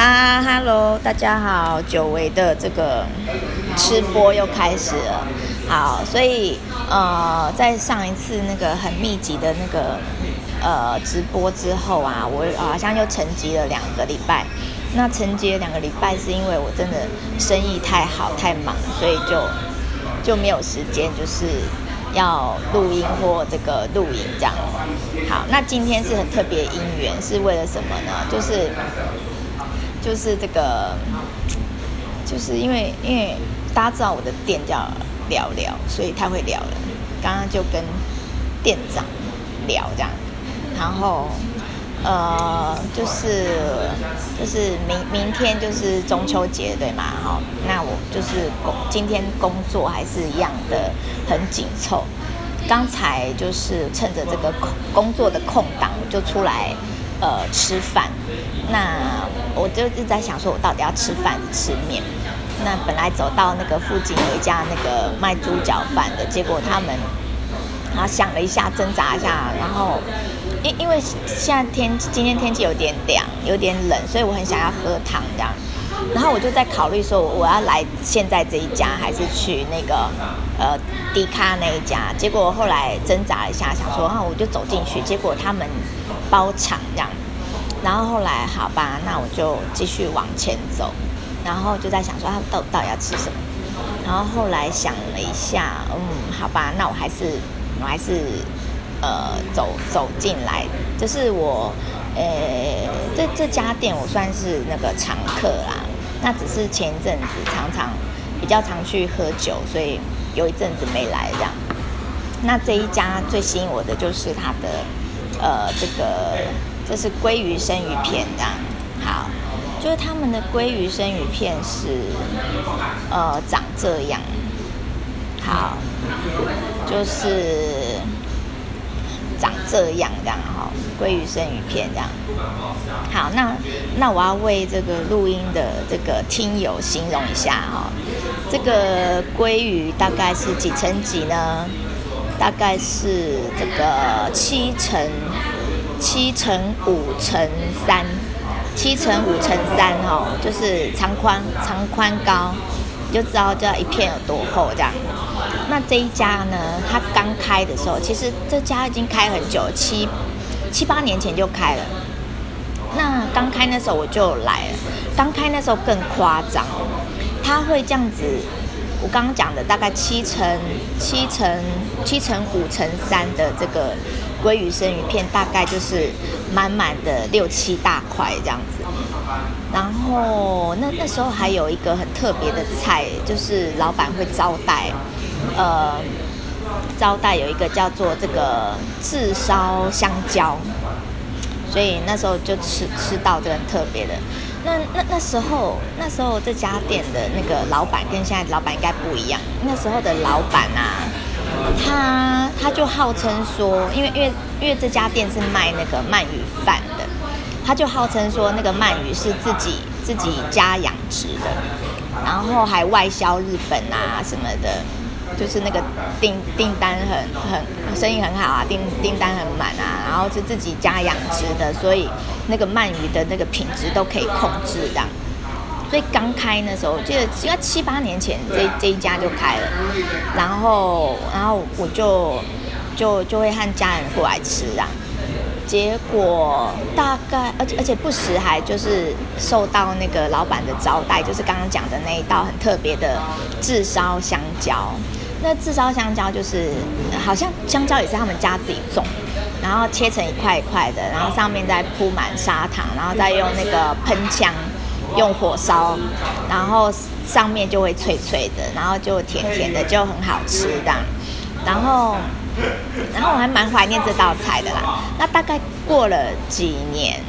哈哈喽，大家好，久违的这个吃播又开始了。好，所以呃，在上一次那个很密集的那个呃直播之后啊，我好像又沉寂了两个礼拜。那沉寂了两个礼拜，是因为我真的生意太好太忙，所以就就没有时间，就是要录音或这个录影这样。好，那今天是很特别姻缘，是为了什么呢？就是。就是这个，就是因为因为大家知道我的店叫聊聊，所以他会聊了。刚刚就跟店长聊这样，然后呃，就是就是明明天就是中秋节对吗？好，那我就是工今天工作还是一样的很紧凑。刚才就是趁着这个空工作的空档，我就出来呃吃饭。那我就一直在想，说我到底要吃饭吃面？那本来走到那个附近有一家那个卖猪脚饭的，结果他们，然后想了一下，挣扎一下，然后因因为现在天今天天气有点凉，有点冷，所以我很想要喝汤这样。然后我就在考虑说，我要来现在这一家，还是去那个呃迪卡那一家？结果后来挣扎一下，想说，那我就走进去，结果他们包场这样。然后后来，好吧，那我就继续往前走，然后就在想说，他到到底要吃什么？然后后来想了一下，嗯，好吧，那我还是我还是呃走走进来，就是我呃这这家店我算是那个常客啦，那只是前一阵子常常比较常去喝酒，所以有一阵子没来这样。那这一家最吸引我的就是它的呃这个。这是鲑鱼生鱼片这样，好，就是他们的鲑鱼生鱼片是，呃，长这样，好，就是长这样这样哈，鲑鱼生鱼片这样，好，那那我要为这个录音的这个听友形容一下哈，这个鲑鱼大概是几层级呢？大概是这个七乘。七乘五乘三，七乘五乘三哦，就是长宽长宽高，你就知道这一片有多厚这样。那这一家呢，它刚开的时候，其实这家已经开很久，七七八年前就开了。那刚开那时候我就来了，刚开那时候更夸张，它会这样子。我刚刚讲的大概七乘七乘七乘五乘三的这个鲑鱼生鱼片，大概就是满满的六七大块这样子。然后那那时候还有一个很特别的菜，就是老板会招待，呃，招待有一个叫做这个炙烧香蕉，所以那时候就吃吃到这个很特别的。那那那时候，那时候这家店的那个老板跟现在老板应该不一样。那时候的老板啊，他他就号称说，因为因为因为这家店是卖那个鳗鱼饭的，他就号称说那个鳗鱼是自己自己家养殖的，然后还外销日本啊什么的。就是那个订订单很很生意很好啊，订订单很满啊，然后是自己家养殖的，所以那个鳗鱼的那个品质都可以控制的。所以刚开那时候，我记得应该七八年前这这一家就开了，然后然后我就就就会和家人过来吃啊。结果大概而且而且不时还就是受到那个老板的招待，就是刚刚讲的那一道很特别的炙烧香蕉。那炙烧香蕉就是，好像香蕉也是他们家自己种，然后切成一块一块的，然后上面再铺满砂糖，然后再用那个喷枪用火烧，然后上面就会脆脆的，然后就甜甜的，就很好吃这样。然后，然后我还蛮怀念这道菜的啦。那大概过了几年，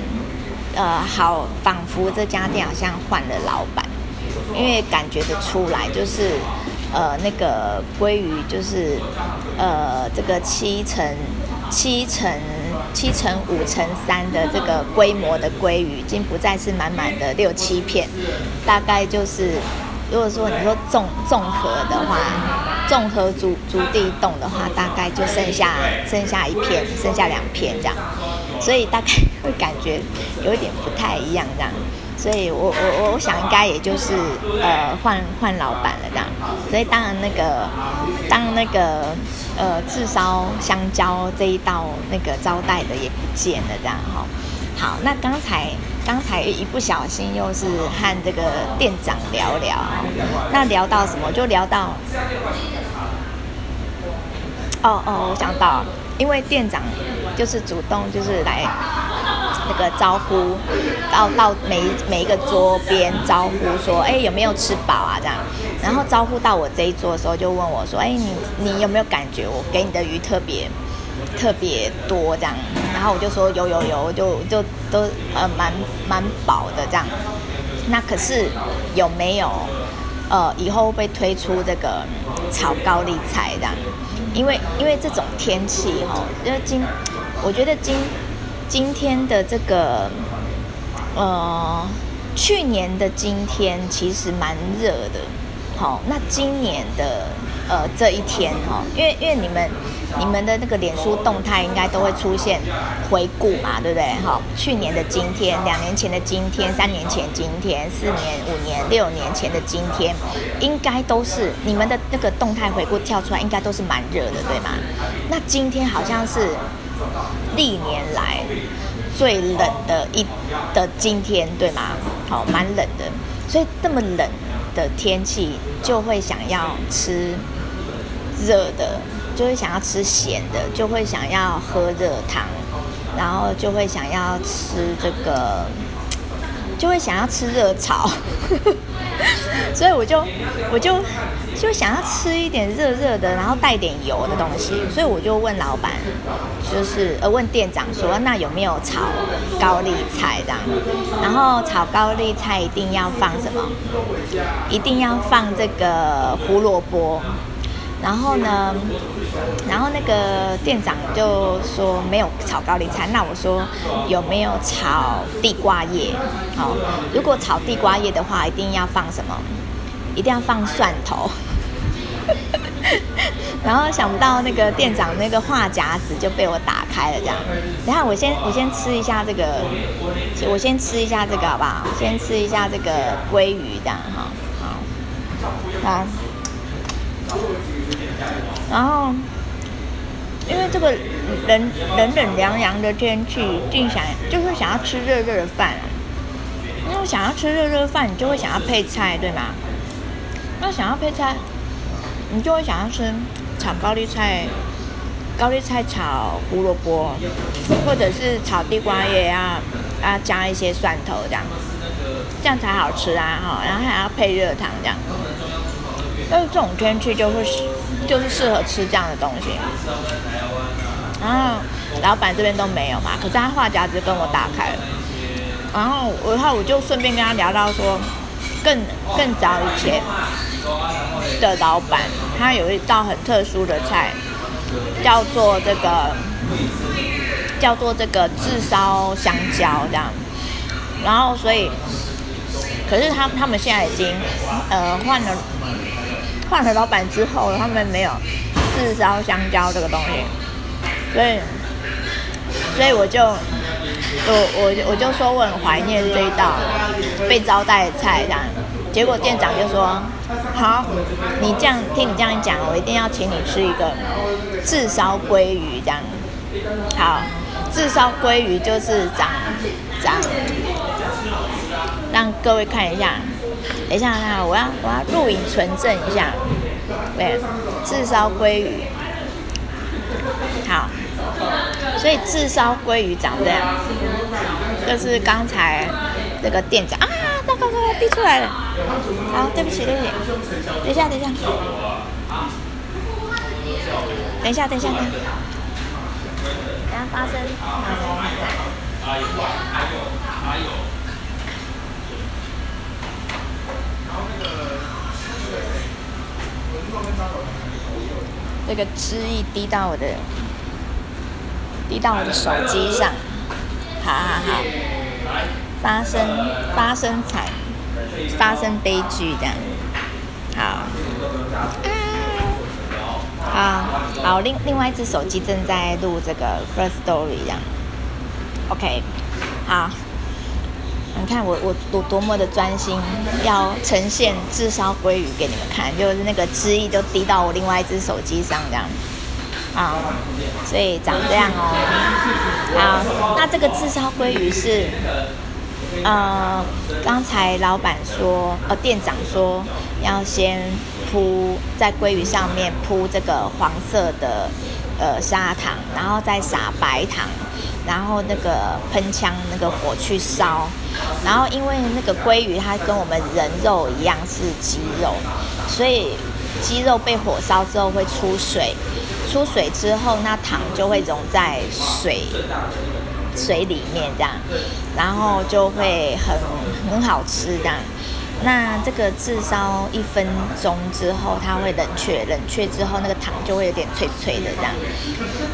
呃，好，仿佛这家店好像换了老板，因为感觉得出来就是。呃，那个鲑鱼就是，呃，这个七乘七乘七乘五乘三的这个规模的鲑鱼，已经不再是满满的六七片，大概就是，如果说你说综综合的话，综合筑筑地冻的话，大概就剩下剩下一片，剩下两片这样。所以大概会感觉有一点不太一样这样。所以我我我我想应该也就是呃换换老板。所以当然那个当那个呃炙烧香蕉这一道那个招待的也不见了这样哈。好，那刚才刚才一不小心又是和这个店长聊聊，那聊到什么？就聊到哦哦，我想到，因为店长就是主动就是来。那个招呼到到每每一个桌边招呼说，哎，有没有吃饱啊？这样，然后招呼到我这一桌的时候，就问我说，哎，你你有没有感觉我给你的鱼特别特别多这样？然后我就说有有有，就就都呃蛮蛮饱的这样。那可是有没有呃以后会推出这个炒高丽菜这样？因为因为这种天气哈，因为今我觉得今。今天的这个，呃，去年的今天其实蛮热的，好，那今年的呃这一天哈，因为因为你们你们的那个脸书动态应该都会出现回顾嘛，对不对？好，去年的今天，两年前的今天，三年前今天，四年、五年、六年前的今天，应该都是你们的那个动态回顾跳出来，应该都是蛮热的，对吗？那今天好像是。历年来最冷的一的今天，对吗？好，蛮冷的，所以这么冷的天气，就会想要吃热的，就会想要吃咸的，就会想要喝热汤，然后就会想要吃这个，就会想要吃热炒。所以我就我就就想要吃一点热热的，然后带点油的东西，所以我就问老板，就是呃问店长说，那有没有炒高丽菜这样？然后炒高丽菜一定要放什么？一定要放这个胡萝卜。然后呢，然后那个店长就说没有炒高丽菜，那我说有没有炒地瓜叶？好，如果炒地瓜叶的话，一定要放什么？一定要放蒜头。然后想不到那个店长那个话夹子就被我打开了，这样。等下我先我先吃一下这个，我先吃一下这个好不好？先吃一下这个鲑鱼这样哈，好，来。然后，因为这个冷冷冷凉凉的天气，竟想就是想要吃热热的饭。因为想要吃热热饭，你就会想要配菜，对吗？那想要配菜，你就会想要吃炒高丽菜，高丽菜炒胡萝卜，或者是炒地瓜也要啊，加一些蒜头这样，这样才好吃啊哈。然后还要配热汤这样。但是这种天气就会，就是适合吃这样的东西。然后老板这边都没有嘛，可是他话匣子跟我打开了。然后我，然后我就顺便跟他聊到说，更更早以前的老板，他有一道很特殊的菜，叫做这个叫做这个炙烧香蕉这样。然后所以，可是他他们现在已经呃换了。换了老板之后，他们没有炙烧香蕉这个东西，所以，所以我就，我我我就说我很怀念这一道被招待的菜这样，结果店长就说，好，你这样听你这样讲，我一定要请你吃一个炙烧鲑鱼这样，好，炙烧鲑鱼就是长长，让各位看一下。等一下，我要我要录影存证一下，对，炙烧鲑鱼，好，所以炙烧鲑鱼长这样，就是刚才那个店长啊，快快快，递出来了，好，对不起对不起，等一下等一下，等一下等一下，等一下发生，这个汁液滴到我的，滴到我的手机上，好好好，发生发生惨，发生悲剧这样，好，好好，另另外一只手机正在录这个 First Story 这样，OK，好，你看我我我多么的专心，要呈现炙烧鲑鱼给你们看，就是那个汁液都滴到我另外一只手机上这样，啊，所以长这样哦。好，那这个炙烧鲑鱼是，呃，刚才老板说，呃，店长说要先铺在鲑鱼上面铺这个黄色的。呃，砂糖，然后再撒白糖，然后那个喷枪那个火去烧，然后因为那个鲑鱼它跟我们人肉一样是肌肉，所以肌肉被火烧之后会出水，出水之后那糖就会溶在水水里面这样，然后就会很很好吃这样。那这个炙烧一分钟之后，它会冷却，冷却之后那个糖就会有点脆脆的这样。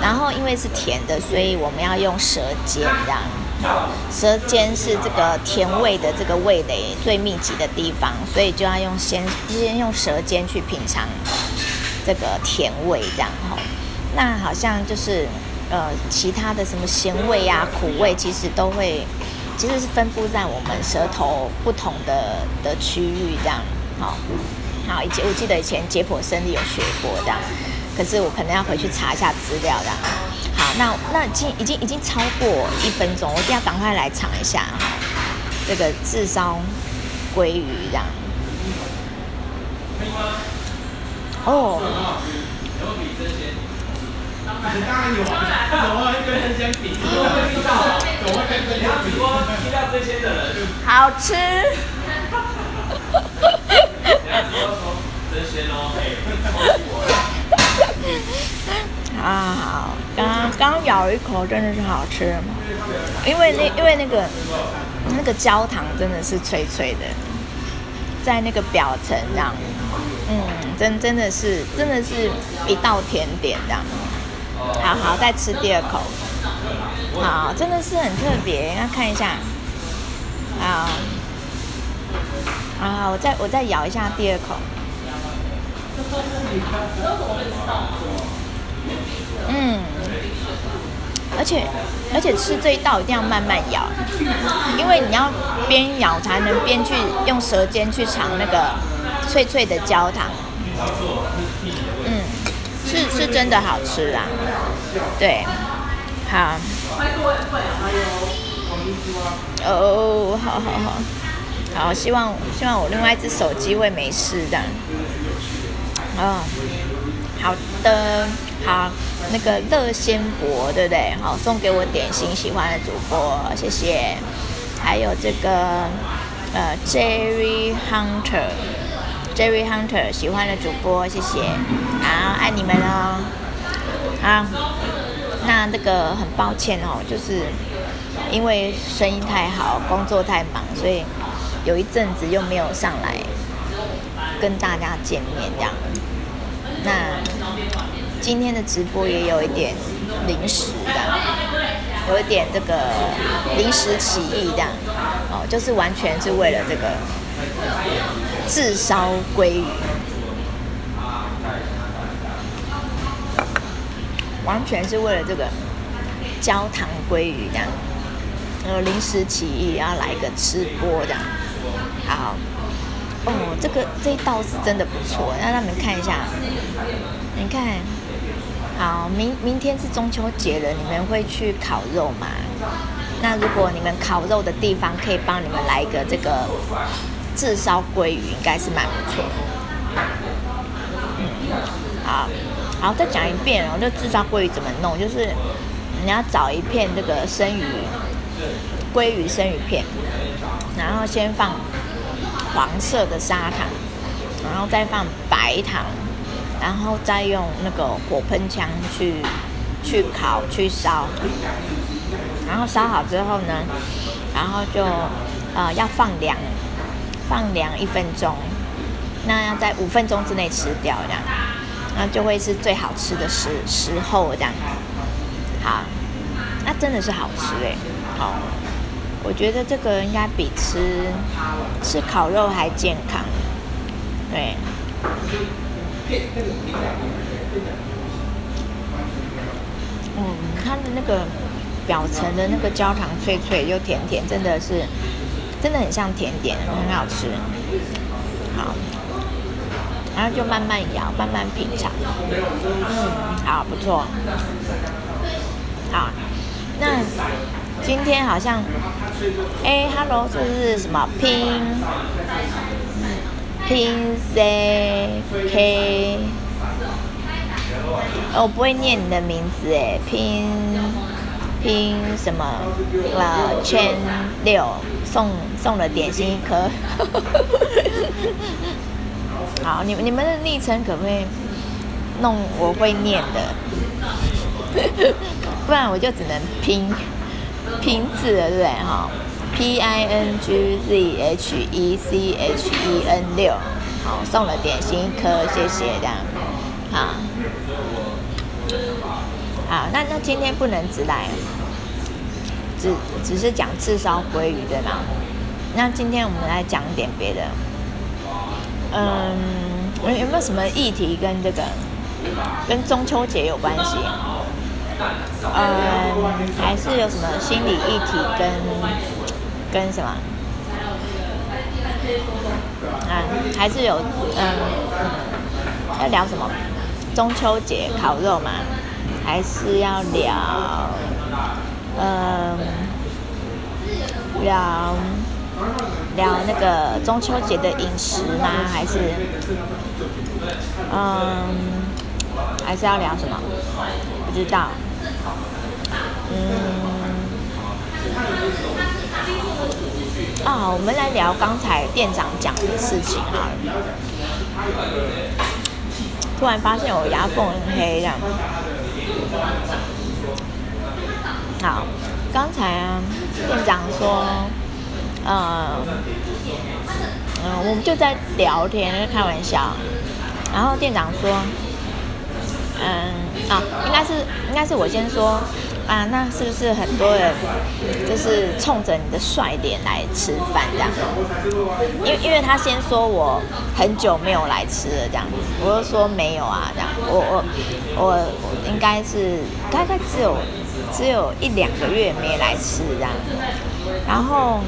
然后因为是甜的，所以我们要用舌尖这样。舌尖是这个甜味的这个味蕾最密集的地方，所以就要用先先用舌尖去品尝这个甜味这样哈。那好像就是呃其他的什么咸味啊、苦味，其实都会。其实是分布在我们舌头不同的的区域，这样，好，好，以前我记得以前解剖生理有学过这样，可是我可能要回去查一下资料这样。好，那那已经已经已经超过一分钟，我一定要赶快来尝一下哈，这个炙烧鲑鱼这样。哦。当然有，怎么会跟人家比？怎么会遇到？怎么会跟人家比？遇到这些的人，好吃。真鲜哦！好好，刚刚咬一口，真的是好吃。因为那因为那个那个焦糖真的是脆脆的，在那个表层这样，嗯，真真的是真的是一道甜点这样。好好，再吃第二口。好，真的是很特别，要看一下。好，好，我再我再咬一下第二口。嗯，而且而且吃这一道一定要慢慢咬，因为你要边咬才能边去用舌尖去尝那个脆脆的焦糖。是是真的好吃啦，对，好，哦，好好好，好，希望希望我另外一只手机会没事的，哦，好的，好，那个乐鲜博对不对？好，送给我点心喜欢的主播，谢谢，还有这个呃 Jerry Hunter。Jerry Hunter 喜欢的主播，谢谢，好，爱你们哦。好，那这个很抱歉哦，就是因为声音太好，工作太忙，所以有一阵子又没有上来跟大家见面这样。那今天的直播也有一点临时的，有一点这个临时起意这样，哦，就是完全是为了这个。炙烧鲑鱼，完全是为了这个焦糖鲑鱼这样，呃，临时起意要来个吃播这样，好，哦，这个这一道是真的不错，让他们看一下，你看，好，明明天是中秋节了，你们会去烤肉吗？那如果你们烤肉的地方可以帮你们来一个这个。炙烧鲑鱼应该是蛮不错的。嗯，好，好，再讲一遍哦，这炙烧鲑鱼怎么弄？就是你要找一片这个生鱼，鲑鱼生鱼片，然后先放黄色的砂糖，然后再放白糖，然后再用那个火喷枪去去烤去烧，然后烧好之后呢，然后就呃要放凉。放凉一分钟，那要在五分钟之内吃掉，这样，那就会是最好吃的时时候，这样。好，那真的是好吃哎，好，我觉得这个应该比吃吃烤肉还健康，对。嗯，它的那个表层的那个焦糖脆脆又甜甜，真的是真的很像甜点，很好吃。好，然后就慢慢咬，慢慢品尝。嗯，好，不错。好，那今天好像，哎，Hello，这是什么拼拼 C K？我不会念你的名字哎，拼拼什么？呃，圈六送送了点心一颗。好，你们你们的昵称可不可以弄我会念的？不然我就只能拼拼字了，对不对？哈，P I N G Z H E C H E N 六，好，送了点心一颗，谢谢这样，好。好，那那今天不能只来，只只是讲炙烧鲑鱼对吗？那今天我们来讲点别的。嗯，有有没有什么议题跟这个跟中秋节有关系？嗯，还是有什么心理议题跟跟什么？嗯，还是有嗯，要聊什么？中秋节烤肉嘛？还是要聊，嗯，聊聊那个中秋节的饮食吗？还是，嗯，还是要聊什么？不知道。嗯，啊，我们来聊刚才店长讲的事情啊。突然发现我牙缝很黑这样。好，刚才啊，店长说，呃，嗯、我们就在聊天，开玩笑。然后店长说，嗯，啊，应该是，应该是我先说。啊，那是不是很多人就是冲着你的帅脸来吃饭这样？因为因为他先说我很久没有来吃了这样，我就说没有啊这样，我我我应该是大概只有只有一两个月没来吃这样，然后。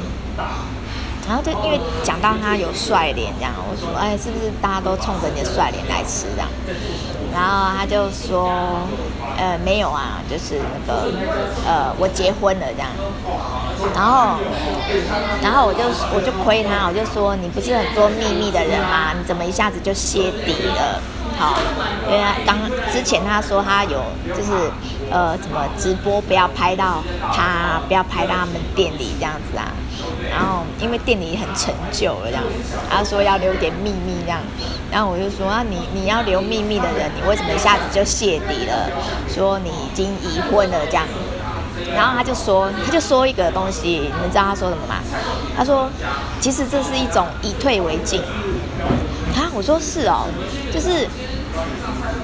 然后就因为讲到他有帅脸这样，我说哎，是不是大家都冲着你的帅脸来吃这样？然后他就说，呃，没有啊，就是那个呃，我结婚了这样。然后，然后我就我就亏他，我就说你不是很多秘密的人吗？你怎么一下子就泄底了？好，因为刚之前他说他有就是呃，怎么直播不要拍到他，不要拍到他们店里这样子啊。然后因为店里很陈旧了这样，他说要留点秘密这样，然后我就说啊，你你要留秘密的人，你为什么一下子就泄底了？说你已经已婚了这样，然后他就说他就说一个东西，你们知道他说什么吗？他说其实这是一种以退为进。啊，我说是哦，就是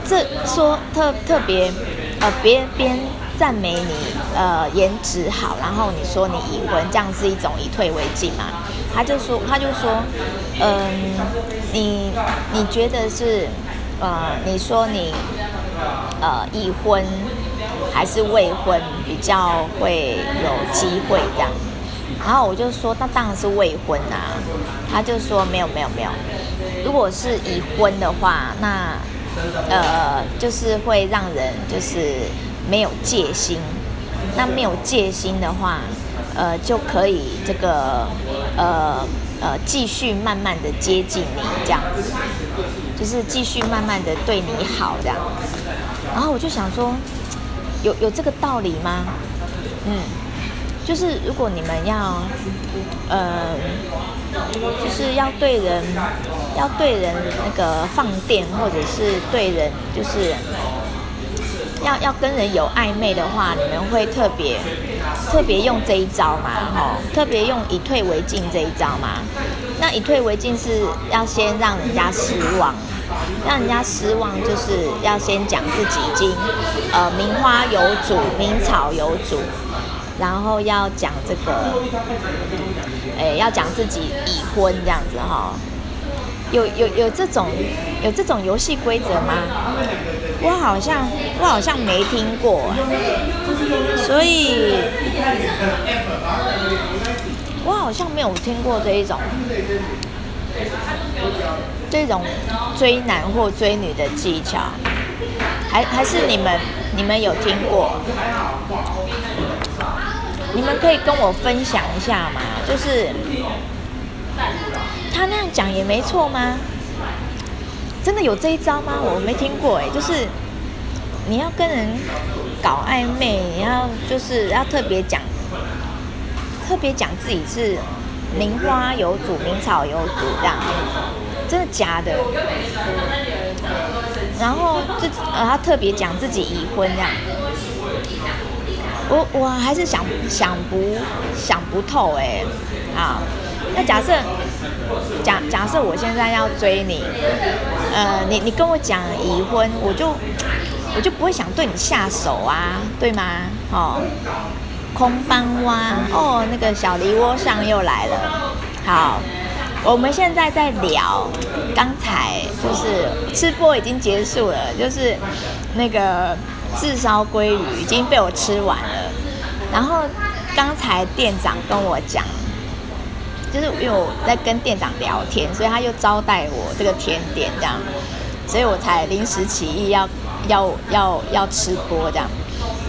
这说特特别呃别别。赞美你，呃，颜值好，然后你说你已婚，这样是一种以退为进嘛？他就说，他就说，嗯，你你觉得是，呃，你说你，呃，已婚还是未婚比较会有机会这样？然后我就说，那当然是未婚啊。他就说，没有没有没有，如果是已婚的话，那，呃，就是会让人就是。没有戒心，那没有戒心的话，呃，就可以这个，呃呃，继续慢慢的接近你这样子，就是继续慢慢的对你好这样。然后我就想说，有有这个道理吗？嗯，就是如果你们要，呃，就是要对人，要对人那个放电，或者是对人就是。要要跟人有暧昧的话，你们会特别特别用这一招吗？吼，特别用以退为进这一招吗？那以退为进是要先让人家失望，让人家失望就是要先讲自己已经呃名花有主、名草有主，然后要讲这个，哎，要讲自己已婚这样子哈。有有有这种有这种游戏规则吗？我好像我好像没听过，所以，我好像没有听过这一种这种追男或追女的技巧，还还是你们你们有听过？你们可以跟我分享一下吗？就是他那样讲也没错吗？真的有这一招吗？我没听过哎，就是你要跟人搞暧昧，你要就是要特别讲，特别讲自己是名花有主、名草有主这样，真的假的？然后自呃，他特别讲自己已婚这样，我我还是想想不想不透哎，啊，那假设假假设我现在要追你。呃，你你跟我讲已婚，我就我就不会想对你下手啊，对吗？哦，空翻蛙哦，那个小梨涡上又来了。好，我们现在在聊，刚才就是吃播已经结束了，就是那个炙烧鲑鱼已经被我吃完了。然后刚才店长跟我讲。就是因为我在跟店长聊天，所以他又招待我这个甜点这样，所以我才临时起意要要要要吃播这样。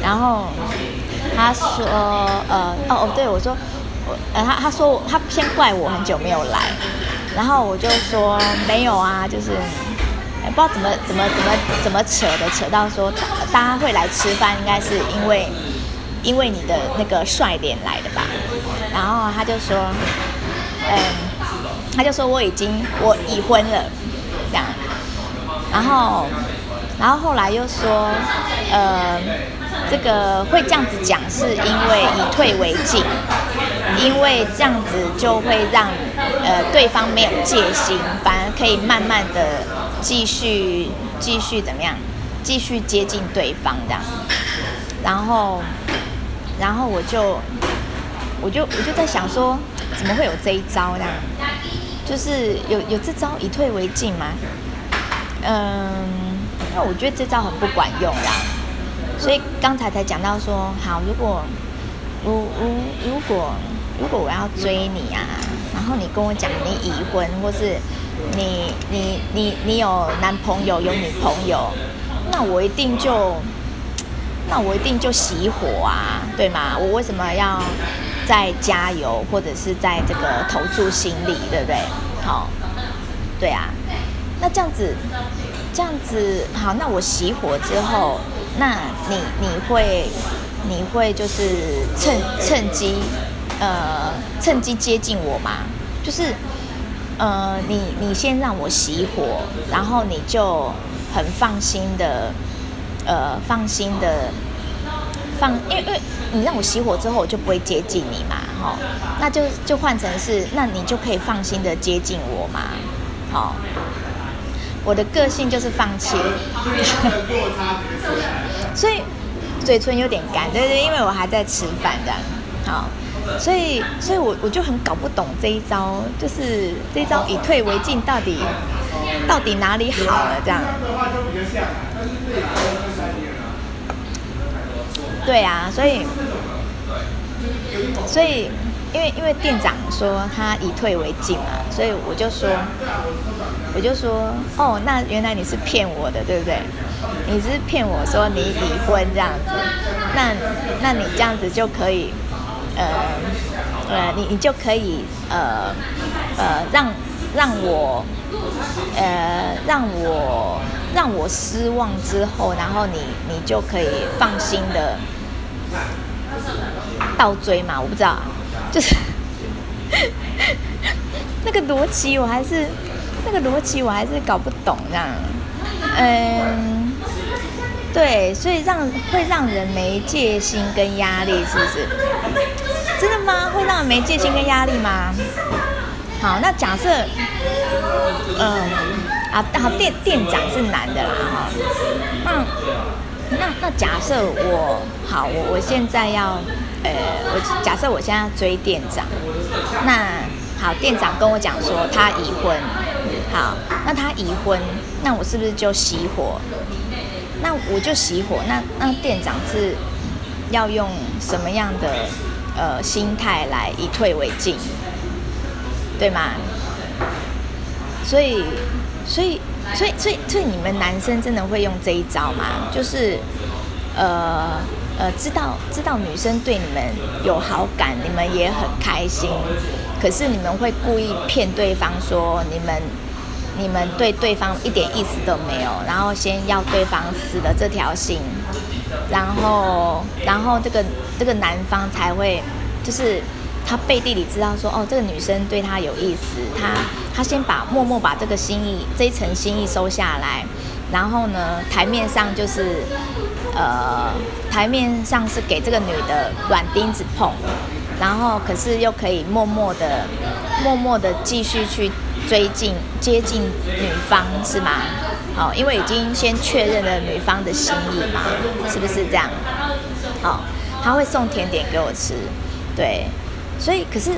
然后他说呃哦哦对我说我呃他他说他先怪我很久没有来，然后我就说没有啊，就是不知道怎么怎么怎么怎么扯的扯到说大家会来吃饭，应该是因为因为你的那个帅脸来的吧。然后他就说。嗯，他就说我已经我已婚了，这样，然后，然后后来又说，呃，这个会这样子讲是因为以退为进，因为这样子就会让呃对方没有戒心，反而可以慢慢的继续继续怎么样，继续接近对方这样，然后，然后我就我就我就在想说。怎么会有这一招呢？就是有有这招以退为进吗？嗯，那我觉得这招很不管用啦。所以刚才才讲到说，好，如果如如如果如果我要追你啊，然后你跟我讲你已婚，或是你你你你有男朋友有女朋友，那我一定就那我一定就熄火啊，对吗？我为什么要？再加油，或者是在这个投注心力，对不对？好，对啊。那这样子，这样子好。那我熄火之后，那你你会你会就是趁趁机呃趁机接近我吗？就是呃你你先让我熄火，然后你就很放心的呃放心的。放，因为因为你让我熄火之后，我就不会接近你嘛，哈、那就就换成是，那你就可以放心的接近我嘛，好、我的个性就是放弃，所以嘴唇有点干，对对，因为我还在吃饭这样，好、所以所以我我就很搞不懂这一招，就是这一招以退为进到底到底哪里好了这样。对啊，所以，所以，因为因为店长说他以退为进嘛，所以我就说，我就说，哦，那原来你是骗我的，对不对？你是骗我说你已婚这样子，那那你这样子就可以，呃，呃，你你就可以，呃，呃，让让我，呃，让我让我失望之后，然后你你就可以放心的。倒追嘛，我不知道，就是 那个逻辑，我还是那个逻辑，我还是搞不懂这样。嗯，对，所以让会让人没戒心跟压力，是不是？真的吗？会让人没戒心跟压力吗？好，那假设，嗯，啊，好，店店长是男的啦，哈，那。那那假设我好，我我现在要，呃，我假设我现在要追店长，那好，店长跟我讲说他已婚，好，那他已婚，那我是不是就熄火？那我就熄火。那那店长是要用什么样的呃心态来以退为进，对吗？所以，所以，所以，所以，所以你们男生真的会用这一招吗？就是呃。呃，知道知道女生对你们有好感，你们也很开心，可是你们会故意骗对方说你们你们对对方一点意思都没有，然后先要对方死了这条心，然后然后这个这个男方才会就是他背地里知道说哦，这个女生对他有意思，他他先把默默把这个心意这一层心意收下来，然后呢，台面上就是。呃，台面上是给这个女的软钉子碰，然后可是又可以默默的、默默的继续去追近、接近女方，是吗？哦，因为已经先确认了女方的心意嘛，是不是这样？哦，他会送甜点给我吃，对，所以可是。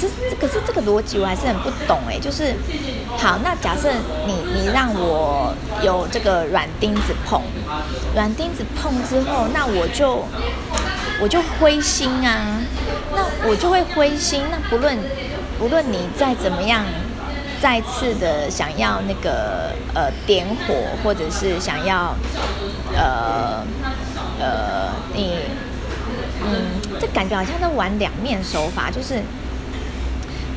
可是，可是这个逻辑我还是很不懂哎。就是，好，那假设你你让我有这个软钉子碰，软钉子碰之后，那我就我就灰心啊，那我就会灰心。那不论不论你再怎么样，再次的想要那个呃点火，或者是想要呃呃你嗯，这感觉好像在玩两面手法，就是。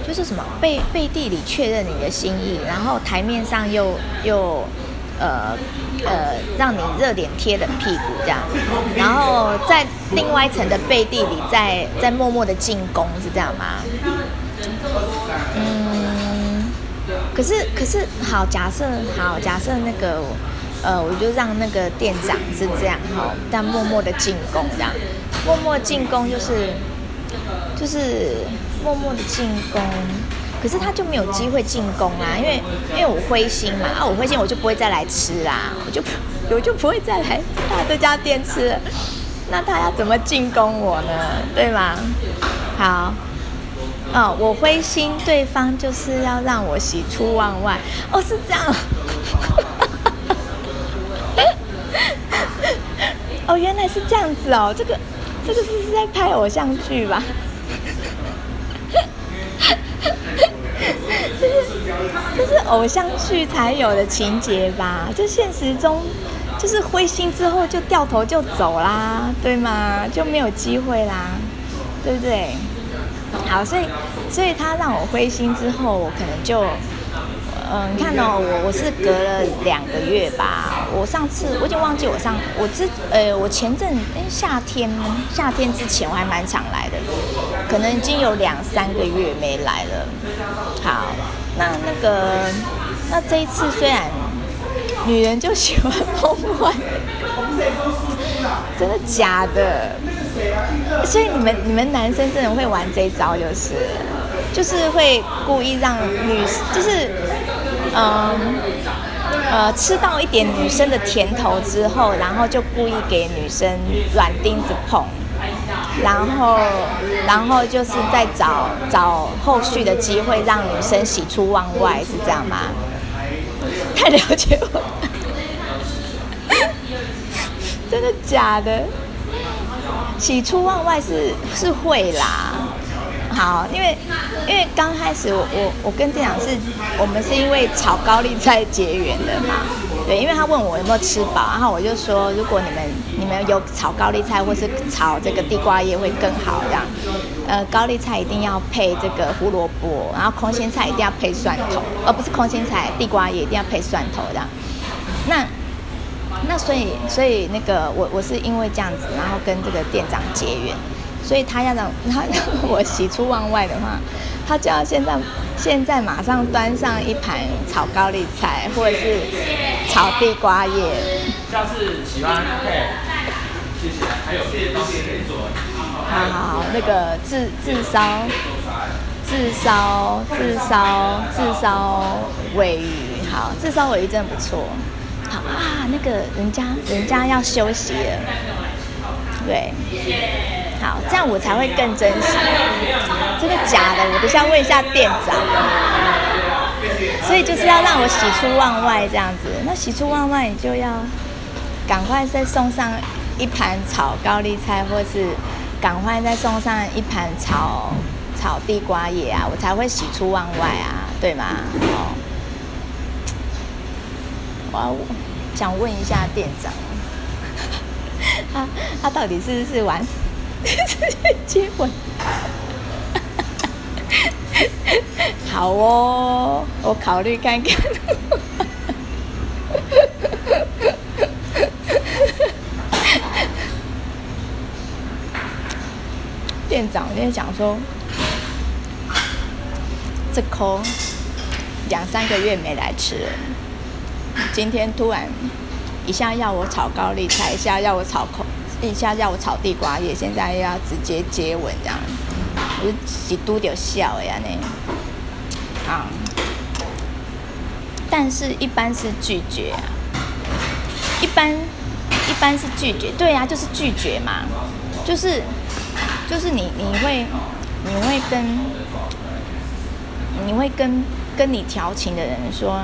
就是什么背背地里确认你的心意，然后台面上又又呃呃让你热脸贴冷屁股这样，然后在另外一层的背地里再再默默的进攻，是这样吗？可是可是好，假设好假设那个呃，我就让那个店长是这样哈，但默默的进攻这样，默默进攻就是就是。默默的进攻，可是他就没有机会进攻啊，因为因为我灰心嘛，啊，我灰心我就不会再来吃啦，我就我就不会再来他这家店吃，那他要怎么进攻我呢？对吗？好，哦，我灰心，对方就是要让我喜出望外，哦，是这样，哦，原来是这样子哦，这个这个是在拍偶像剧吧？这是偶像剧才有的情节吧？就现实中，就是灰心之后就掉头就走啦，对吗？就没有机会啦，对不对？好，所以，所以他让我灰心之后，我可能就。嗯，你看哦，我我是隔了两个月吧。我上次我已经忘记我上我之呃，我前阵哎夏天夏天之前我还蛮常来的，可能已经有两三个月没来了。好，那那个那这一次虽然女人就喜欢 碰坏，真的假的？所以你们你们男生真的会玩这一招，就是就是会故意让女就是。嗯，呃，吃到一点女生的甜头之后，然后就故意给女生软钉子碰，然后，然后就是再找找后续的机会让女生喜出望外，是这样吗？太了解我了，真的假的？喜出望外是是会啦。好，因为因为刚开始我我我跟店长是，我们是因为炒高丽菜结缘的嘛，对，因为他问我有没有吃饱，然后我就说如果你们你们有炒高丽菜或是炒这个地瓜叶会更好这样，呃，高丽菜一定要配这个胡萝卜，然后空心菜一定要配蒜头，而、呃、不是空心菜，地瓜叶一定要配蒜头这样，那那所以所以那个我我是因为这样子，然后跟这个店长结缘。所以他要让 他让我喜出望外的话，他就要现在现在马上端上一盘炒高丽菜，或者是炒地瓜叶。下次喜欢谢谢。还有这些东西可以做。好好好，那个自自烧，自烧自烧自烧尾鱼，好，自烧尾鱼真的不错。好啊，那个人家人家要休息了，对。好，这样我才会更珍惜。这个假的，我等下问一下店长。所以就是要让我喜出望外这样子。那喜出望外，你就要赶快再送上一盘炒高丽菜，或是赶快再送上一盘炒炒地瓜叶啊，我才会喜出望外啊，对吗？哦，我想问一下店长，他他到底是不是玩 接吻？好哦，我考虑看看。店长今天讲说，这抠两三个月没来吃了，今天突然一下要我炒高丽菜，一下要我炒口，一下要我炒地瓜叶，现在要直接接吻这样。我是拄着笑呀呢，啊，但是一般是拒绝啊，一般一般是拒绝，对呀、啊，就是拒绝嘛，就是就是你你会你会跟你会跟跟你调情的人说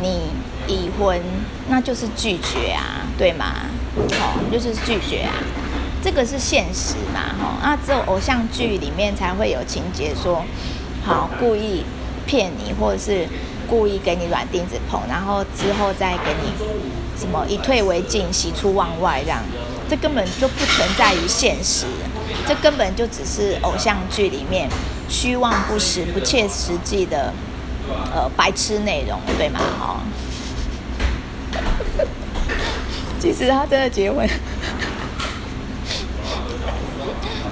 你已婚，那就是拒绝啊，对吗？哦，就是拒绝啊。这个是现实嘛，吼，那只有偶像剧里面才会有情节说，好故意骗你，或者是故意给你软钉子碰，然后之后再给你什么以退为进，喜出望外这样，这根本就不存在于现实，这根本就只是偶像剧里面虚妄不实、不切实际的呃白痴内容，对吗？哈，其实他真的结婚。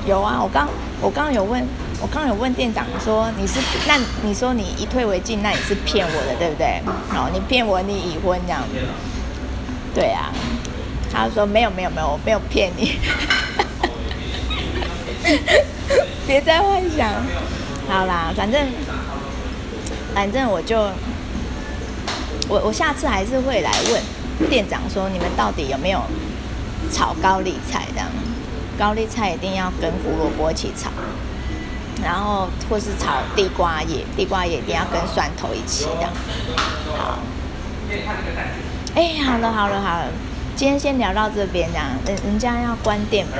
有啊，我刚我刚刚有问，我刚刚有问店长说，你是那你说你以退为进，那你是骗我的对不对？哦，你骗我你已婚这样子，对啊，他说没有没有没有，我没有骗你，别再幻想，好啦，反正反正我就我我下次还是会来问店长说，你们到底有没有炒高丽菜这样。高丽菜一定要跟胡萝卜一起炒，然后或是炒地瓜叶，地瓜叶一定要跟蒜头一起这样。好，哎，好了好了好了，今天先聊到这边这样，人人家要关店门，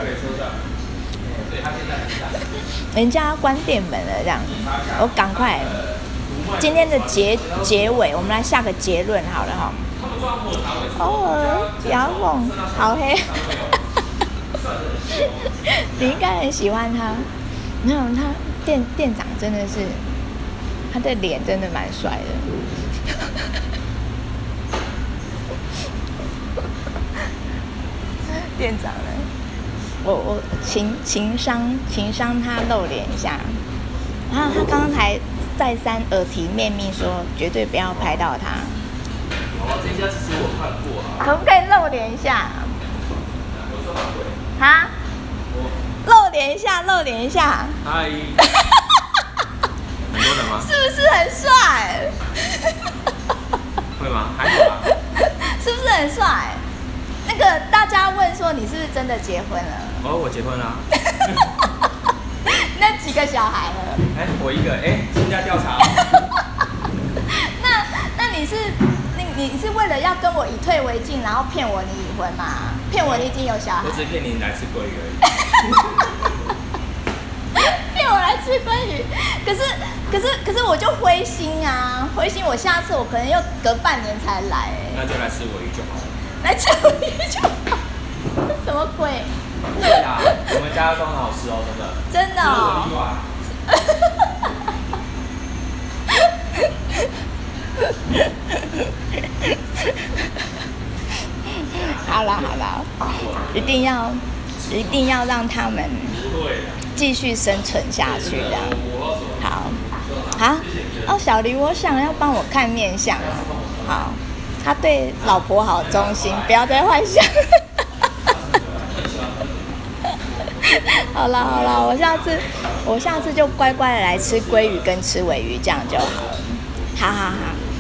人家要关店门了这样，我赶快，今天的结结尾，我们来下个结论好了哈。哦，杨梦，好黑。你应该很喜欢他，没有他店店长真的是，他的脸真的蛮帅的。店长呢？我我情情商情商他露脸一下，然后他刚才再三耳提面命说绝对不要拍到他。哦，这家其实我看过啊。可不可以露脸一下？啊！露脸一下，露脸一下。嗨。很多人吗？是不是很帅？会吗？还好吧。是不是很帅？那个大家问说你是不是真的结婚了？哦，我结婚了。那几个小孩了？哎，我一个。哎，身家调查。那那你是你你是为了要跟我以退为进，然后骗我你已婚吗？骗我你已经有小孩，我只骗你来吃鲑鱼而已。骗我来吃鲑鱼，可是可是可是我就灰心啊，灰心我下次我可能要隔半年才来。那就来吃鮪鱼就好了。来吃鮪鱼就好。什么鬼？对呀，我们家都很好吃哦，真的。真的哦。好了好了，一定要一定要让他们继续生存下去的。好，好哦，小黎，我想要帮我看面相。好，他对老婆好忠心，不要再幻想。好了好了，我下次我下次就乖乖的来吃鲑鱼跟吃尾鱼，这样就好了。好好好。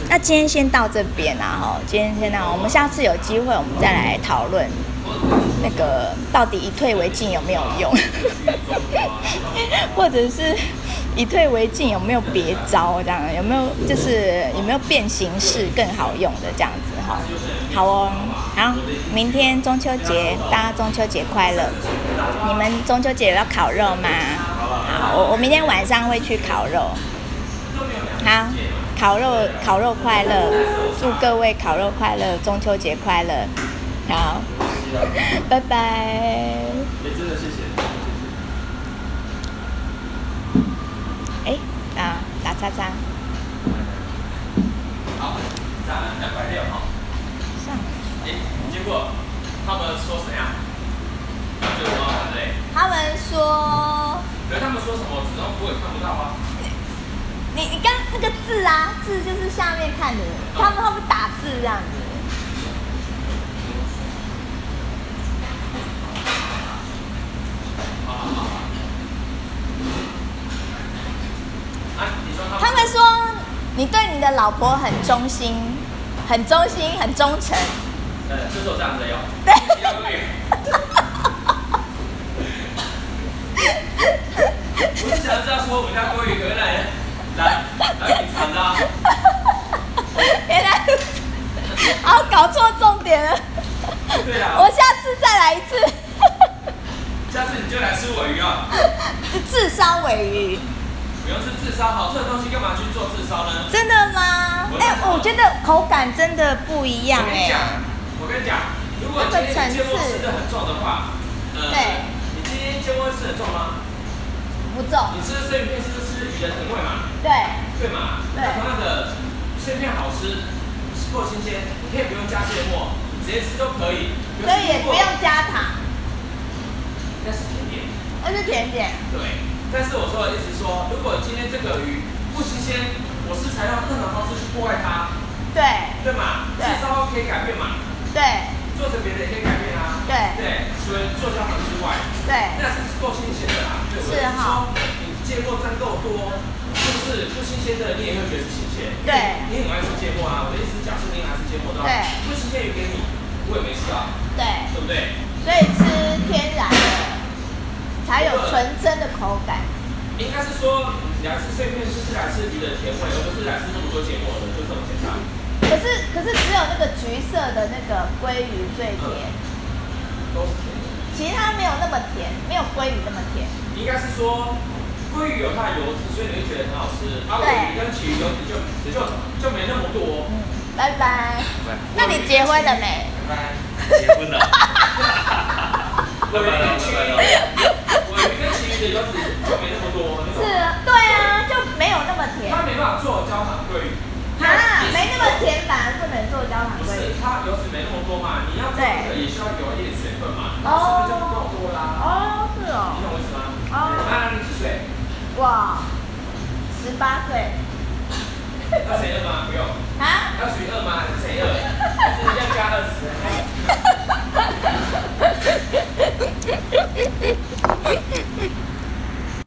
那今天先到这边啦，哈，今天先到，我们下次有机会我们再来讨论那个到底以退为进有没有用，或者是以退为进，有没有别招？这样有没有就是有没有变形式更好用的这样子哈？好哦，好，明天中秋节，大家中秋节快乐！你们中秋节要烤肉吗？好，我我明天晚上会去烤肉。好，烤肉烤肉快乐，祝各位烤肉快乐，中秋节快乐。好，拜拜。哎，啊，打叉叉。好，再来两百六哈。果他们说怎样？就我很累。他们说。可他们说什么？只能我也看不到啊。你你刚那个字啊，字就是下面看的，他们他们打字这样子。他们说你对你的老婆很忠心，很忠心，很忠诚。对，就是我这样子哟。对。我是想知道说我们家鲑鱼可来来来品尝的。原来，啊，搞错重点了。对啊。我下次再来一次。下次你就来吃鮪鱼啊。炙烧尾鱼。不用吃炙烧，好吃的东西干嘛去做炙烧呢？真的吗？哎、欸，我觉得口感真的不一样哎、欸。我跟你讲，如果今天芥末吃的很重的话，呃，对，你今天芥末吃很重吗？不重。你吃生鱼片是不是吃鱼的甜味嘛？对。对嘛？对。那同样的，生鱼片好吃，够新鲜，你可以不用加芥末，你直接吃都可以。所以也不用加糖。那是甜点。那是甜点。对。但是我说的意思是说，如果今天这个鱼不新鲜，我是采用任何方式去破坏它，对，对嘛？至少可以改变嘛？对，做成别的也可以改变啊。对，对，除了做焦糖之外，对，那是够新鲜的啦。是哈。你芥末沾够多，是不是不新鲜的你也会觉得是新鲜？对，你很爱吃芥末啊。我的意思，假设你爱吃芥末的话，对，不新鲜鱼给你，我也没事啊。对，对不对？所以吃天然的。才有纯真的口感，应该是说，你来吃碎片就是来吃鱼的甜味，而不是来吃那么多芥末的，就这么简单。可是，可是只有那个橘色的那个鲑鱼最甜，嗯，都是甜的。其他没有那么甜，没有鲑鱼那么甜。应该是说，鲑鱼有它的油脂，所以你会觉得很好吃。啊，鮪鱼跟其余油脂就就就没那么多。嗯，拜拜。拜拜。那你结婚了没？拜拜。结婚了。拜拜了，拜拜了。鮪鱼跟其余的油脂就没那么多，是啊，对啊，就没有那么甜。它没办法做焦糖鲑鱼。分天而，不能做焦糖水。它油脂没那么多嘛，你要做也需要有一点水分嘛，哦，就不够多啦。哦，是哦。你懂我意思吗？哦。那你几岁？哇，十八岁。要谁饿吗？不用。啊？要谁饿吗？谁饿？要加二十。